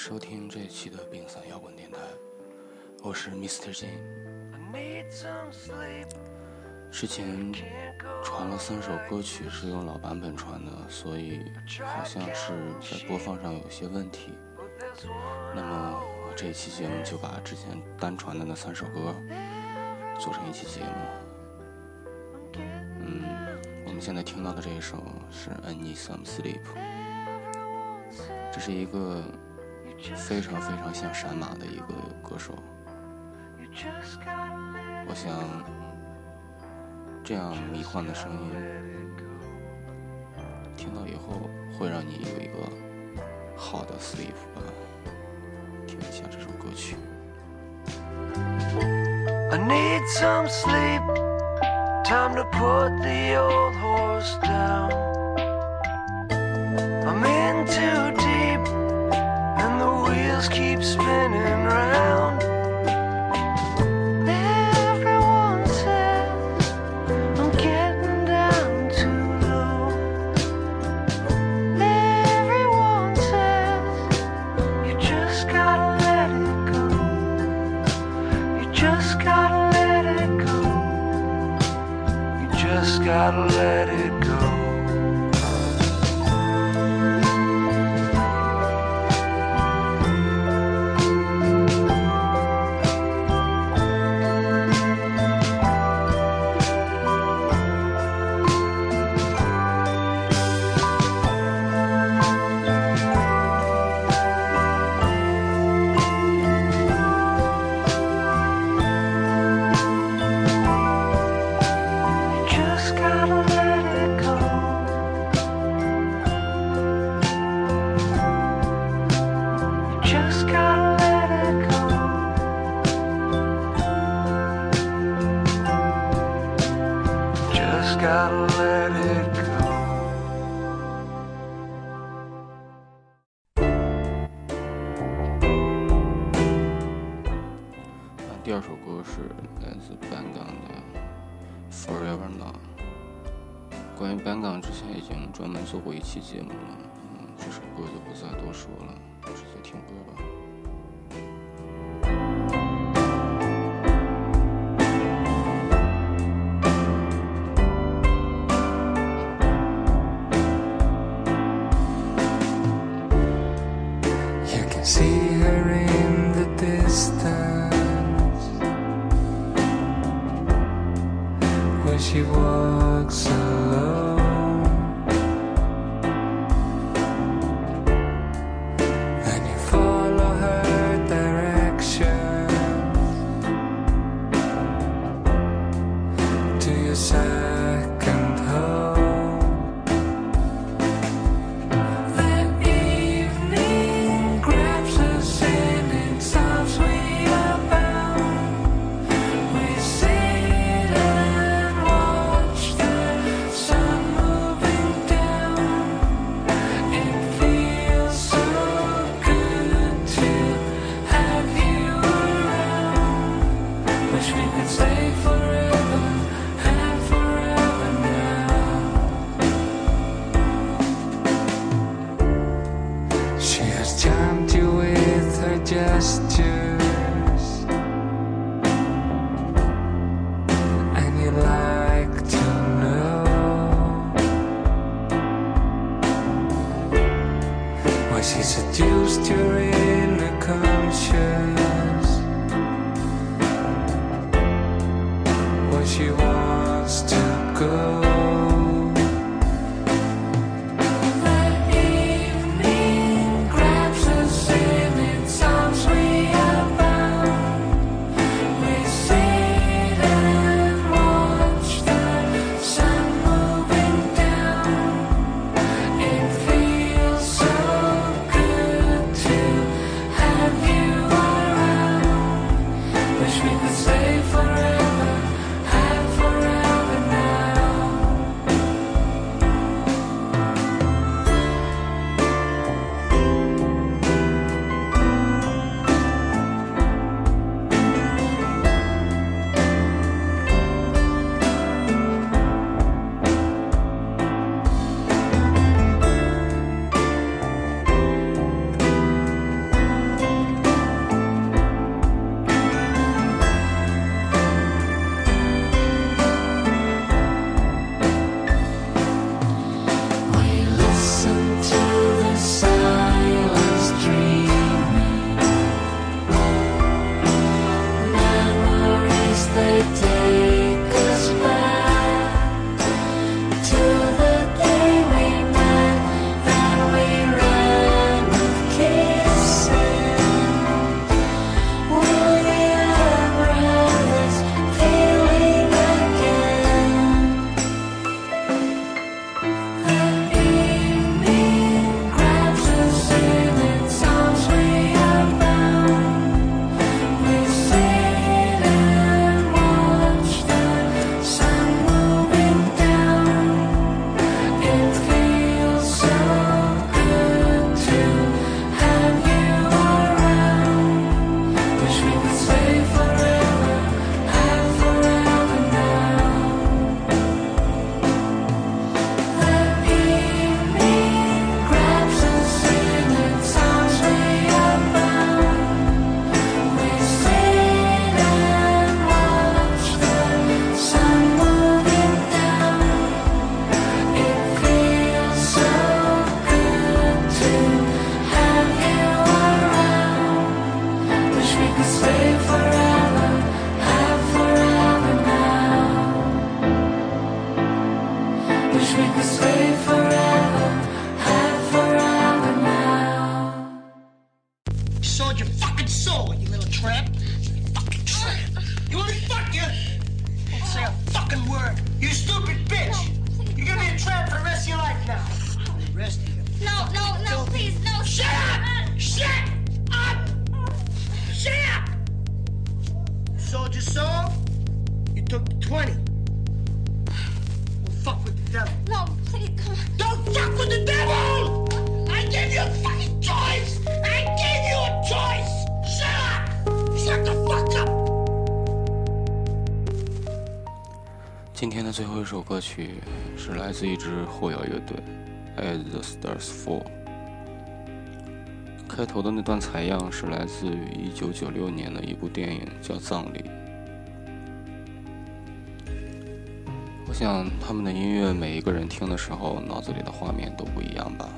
收听这一期的冰伞摇滚电台，我是 Mr. J。之前传了三首歌曲是用老版本传的，所以好像是在播放上有些问题。那么这一期节目就把之前单传的那三首歌做成一期节目。嗯，我们现在听到的这一首是《I Need Some Sleep》，这是一个。非常非常像闪马的一个歌手，我想这样迷幻的声音，听到以后会让你有一个好的 sleep 吧。听一下这首歌曲。wheels just gotta let it 班岗。关于 band 之前已经专门做过一期节目了，嗯，这首歌就不再多说了，直接听歌吧。She walks alone. And you follow her direction to your fucking soul, you little tramp. You fucking tramp. You want me to fuck you? Don't say a fucking word. You stupid bitch. You're gonna be a tramp for the rest of your life now. The rest of you. No, no, no, please, no. Shut up! Shut up! Shut up! Sold your soul. You took the 20. 最后一首歌曲是来自一支后摇乐队，As the Stars Fall。开头的那段采样是来自于1996年的一部电影，叫《葬礼》。我想他们的音乐，每一个人听的时候，脑子里的画面都不一样吧。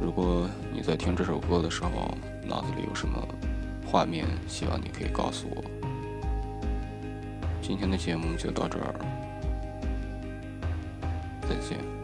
如果你在听这首歌的时候，脑子里有什么画面，希望你可以告诉我。今天的节目就到这儿，再见。